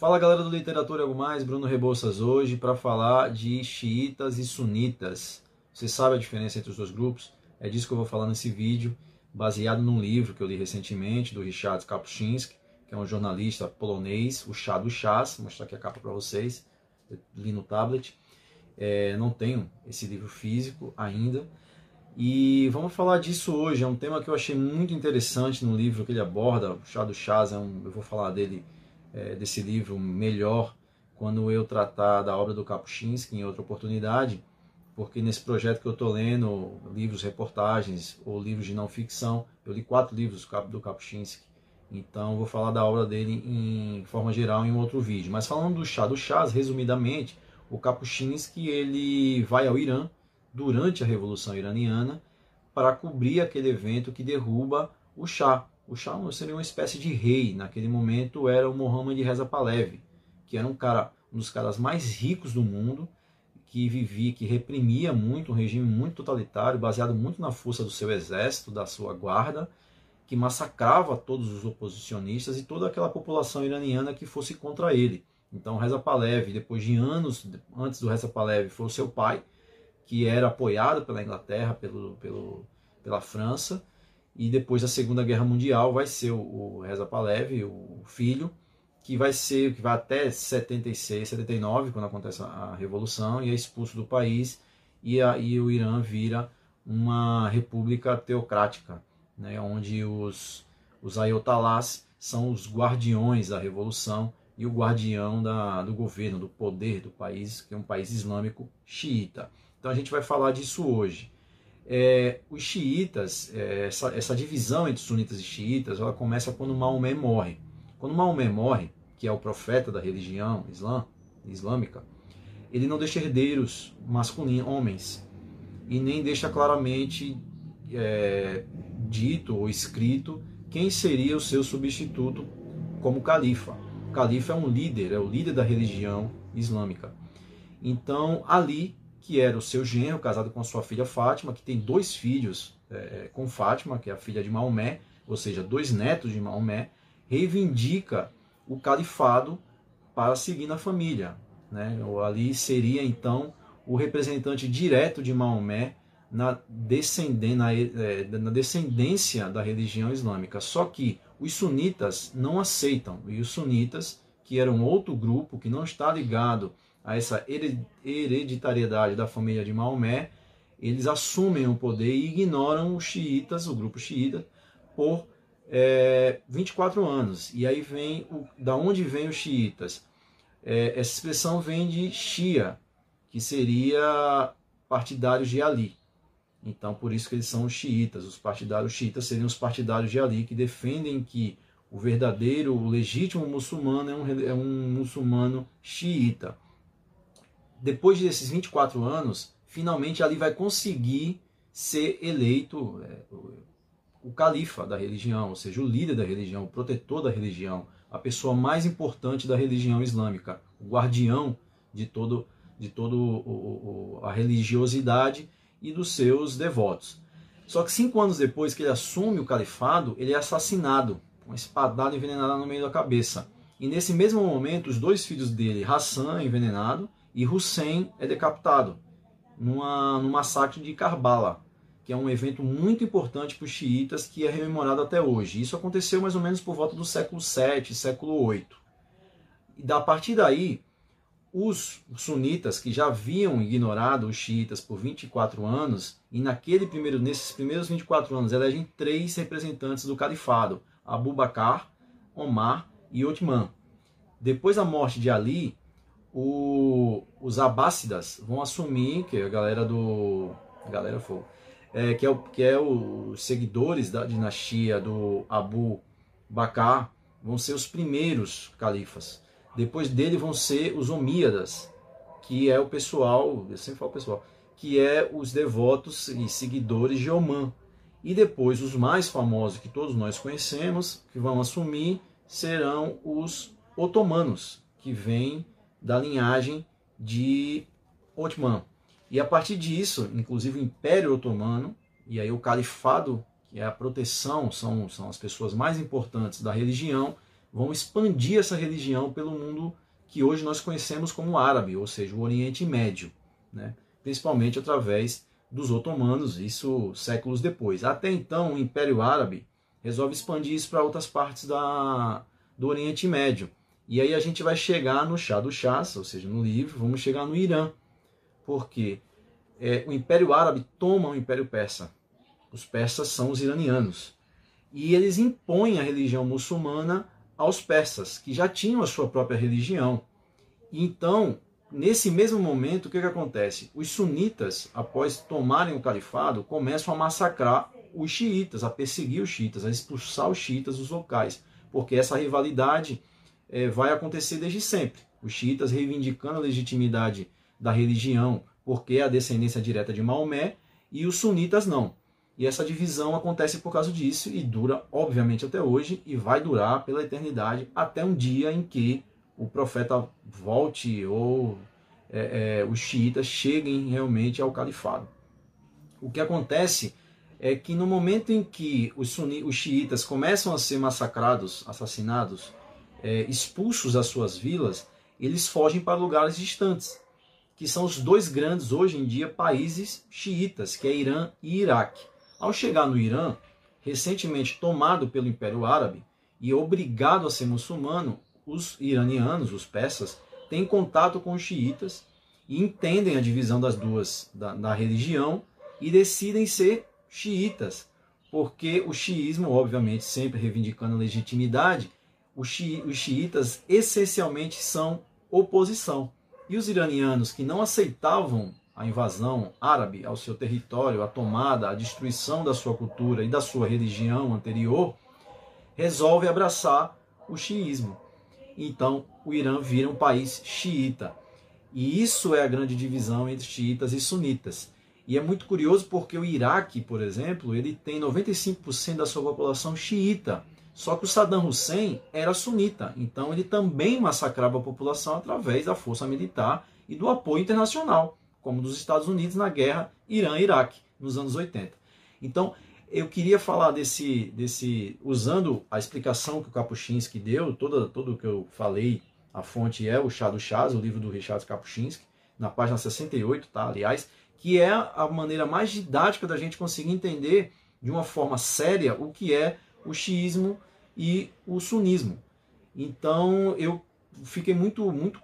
Fala galera do Literatura e Algo Mais, Bruno Rebouças hoje para falar de xiitas e sunitas. Você sabe a diferença entre os dois grupos? É disso que eu vou falar nesse vídeo, baseado num livro que eu li recentemente do Richard Kapuscinski, que é um jornalista polonês, o chá do chás, vou mostrar aqui a capa para vocês, eu li no tablet. É, não tenho esse livro físico ainda. E vamos falar disso hoje, é um tema que eu achei muito interessante no livro que ele aborda, o chá do chás, é um, eu vou falar dele é, desse livro melhor quando eu tratar da obra do Kapuscinski em outra oportunidade, porque nesse projeto que eu estou lendo, livros, reportagens ou livros de não ficção, eu li quatro livros do Kapuscinski, então vou falar da obra dele em forma geral em um outro vídeo. Mas falando do chá do chás, resumidamente, o Kapuscinski ele vai ao Irã durante a Revolução Iraniana para cobrir aquele evento que derruba o chá, o Shah seria uma espécie de rei. Naquele momento era o Mohammad Reza Pahlavi, que era um cara, um dos caras mais ricos do mundo, que vivia, que reprimia muito, um regime muito totalitário, baseado muito na força do seu exército, da sua guarda, que massacrava todos os oposicionistas e toda aquela população iraniana que fosse contra ele. Então Reza Pahlavi, depois de anos antes do Reza Pahlavi, foi o seu pai, que era apoiado pela Inglaterra, pelo, pelo, pela França, e depois da Segunda Guerra Mundial vai ser o, Reza Pahlavi, o filho, que vai ser que vai até 76, 79, quando acontece a Revolução, e é expulso do país, e, a, e o Irã vira uma república teocrática, né, onde os, os ayatollahs são os guardiões da Revolução e o guardião da, do governo, do poder do país, que é um país islâmico xiita. Então a gente vai falar disso hoje. É, os xiitas, é, essa, essa, divisão entre sunitas e xiitas, ela começa quando Maomé morre. Quando Maomé morre, que é o profeta da religião islã, islâmica, ele não deixa herdeiros masculinos, homens, e nem deixa claramente é, dito ou escrito quem seria o seu substituto como califa. O califa é um líder, é o líder da religião islâmica. Então, ali que era o seu genro, casado com sua filha Fátima, que tem dois filhos é, com Fátima, que é a filha de Maomé, ou seja, dois netos de Maomé, reivindica o califado para seguir na família. Né? Ali seria então o representante direto de Maomé na, descenden na, é, na descendência da religião islâmica. Só que os sunitas não aceitam, e os sunitas, que eram outro grupo que não está ligado a essa hereditariedade da família de Maomé, eles assumem o poder e ignoram os xiitas, o grupo xiita, por é, 24 anos. E aí vem, o, da onde vem os xiitas? É, essa expressão vem de Shia, que seria partidários de Ali. Então, por isso que eles são os xiitas. Os partidários xiitas seriam os partidários de Ali, que defendem que o verdadeiro, o legítimo muçulmano é um, é um muçulmano xiita depois desses 24 anos, finalmente Ali vai conseguir ser eleito é, o, califa da religião, ou seja, o líder da religião, o protetor da religião, a pessoa mais importante da religião islâmica, o guardião de todo de o, a religiosidade e dos seus devotos. Só que cinco anos depois que ele assume o califado, ele é assassinado, uma espadada envenenada no meio da cabeça. E nesse mesmo momento, os dois filhos dele, Hassan envenenado e Hussein é decapitado numa, no massacre de Karbala, que é um evento muito importante para os xiitas que é rememorado até hoje. Isso aconteceu mais ou menos por volta do século 7, século 8. E da partir daí, os sunitas que já haviam ignorado os xiitas por 24 anos, e naquele primeiro, nesses primeiros 24 anos elegem três representantes do califado, Abu Bakr, Omar e Otman. Depois da morte de Ali, o, os abássidas vão assumir, que é a galera do. Galera foi, é, que, é o, que é os seguidores da dinastia do Abu Bakr, vão ser os primeiros califas. Depois dele vão ser os Omíadas, que é o pessoal, eu sempre falo pessoal, que é os devotos e seguidores de Oman. E depois os mais famosos que todos nós conhecemos, que vão assumir, serão os otomanos, que vêm da linhagem de Otman. E a partir disso, inclusive o Império Otomano, e aí o Califado, que é a proteção, são, são as pessoas mais importantes da religião, vão expandir essa religião pelo mundo que hoje nós conhecemos como árabe, ou seja, o Oriente Médio, né? principalmente através dos otomanos, isso séculos depois. Até então, o Império Árabe resolve expandir isso para outras partes da, do Oriente Médio. E aí a gente vai chegar no chá do chás, ou seja, no livro, vamos chegar no Irã. Porque é, o Império Árabe toma o Império Persa. Os persas são os iranianos. E eles impõem a religião muçulmana aos persas, que já tinham a sua própria religião. Então, nesse mesmo momento, o que, que acontece? Os sunitas, após tomarem o califado, começam a massacrar os xiitas, a perseguir os xiitas, a expulsar os xiitas dos locais, porque essa rivalidade é, vai acontecer desde sempre. Os xiitas reivindicando a legitimidade da religião, porque é a descendência direta de Maomé, e os sunitas não. E essa divisão acontece por causa disso e dura, obviamente, até hoje e vai durar pela eternidade até um dia em que o profeta volte ou é, é, os xiitas cheguem realmente ao califado. O que acontece é que no momento em que os, suni, os xiitas começam a ser massacrados, assassinados, é, expulsos das suas vilas, eles fogem para lugares distantes, que são os dois grandes hoje em dia países xiitas, que é Irã e Iraque. Ao chegar no Irã, recentemente tomado pelo Império Árabe e obrigado a ser muçulmano, os iranianos, os persas, têm contato com os xiitas e entendem a divisão das duas da, da religião e decidem ser xiitas, porque o xiismo, obviamente, sempre reivindicando a legitimidade, os, xi, os xiitas essencialmente são oposição. E os iranianos que não aceitavam a invasão árabe ao seu território, a tomada, a destruição da sua cultura e da sua religião anterior, resolve abraçar o xiismo. Então, o Irã vira um país xiita. E isso é a grande divisão entre xiitas e sunitas. E é muito curioso porque o Iraque, por exemplo, ele tem 95% da sua população xiita. Só que o Saddam Hussein era sunita, então ele também massacrava a população através da força militar e do apoio internacional, como dos Estados Unidos na guerra Irã-Iraque, nos anos 80. Então, eu queria falar desse, desse usando a explicação que o Kapuscinski deu, toda, tudo que eu falei, a fonte é o Chá do Chás, o livro do Richard Kapuscinski, na página 68, tá? Aliás, que é a maneira mais didática da gente conseguir entender de uma forma séria o que é o xiismo e o sunismo. Então eu fiquei muito, muito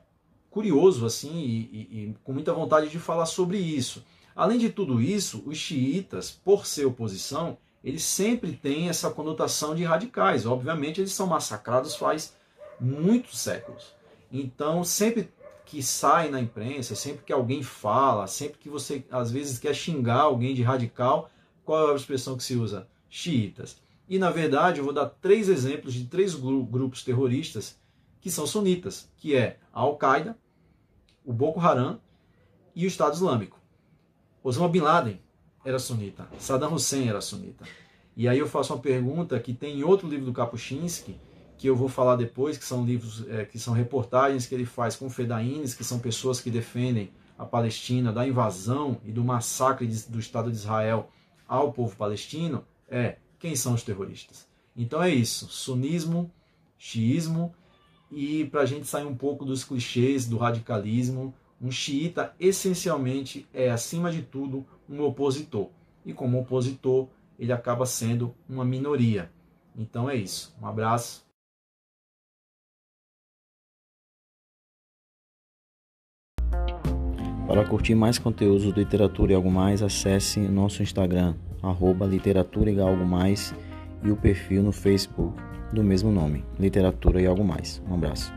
curioso assim e, e, e com muita vontade de falar sobre isso. Além de tudo isso, os xiitas, por ser oposição, eles sempre têm essa conotação de radicais. Obviamente, eles são massacrados faz muitos séculos. Então, sempre que sai na imprensa, sempre que alguém fala, sempre que você às vezes quer xingar alguém de radical, qual é a expressão que se usa? Xiitas. E na verdade, eu vou dar três exemplos de três grupos terroristas que são sunitas, que é a Al-Qaeda, o Boko Haram e o Estado Islâmico. Osama Bin Laden era sunita, Saddam Hussein era sunita. E aí eu faço uma pergunta que tem em outro livro do Kapuscinski, que eu vou falar depois, que são livros, é, que são reportagens que ele faz com fedaínes, que são pessoas que defendem a Palestina da invasão e do massacre de, do Estado de Israel ao povo palestino, é quem são os terroristas. Então é isso, sunismo, xiismo, e para a gente sair um pouco dos clichês, do radicalismo, um xiita essencialmente é, acima de tudo, um opositor. E como opositor, ele acaba sendo uma minoria. Então é isso. Um abraço. Para curtir mais conteúdos de literatura e algo mais, acesse nosso Instagram, arroba literatura e algo mais, e o perfil no Facebook do mesmo nome, Literatura e Algo Mais. Um abraço.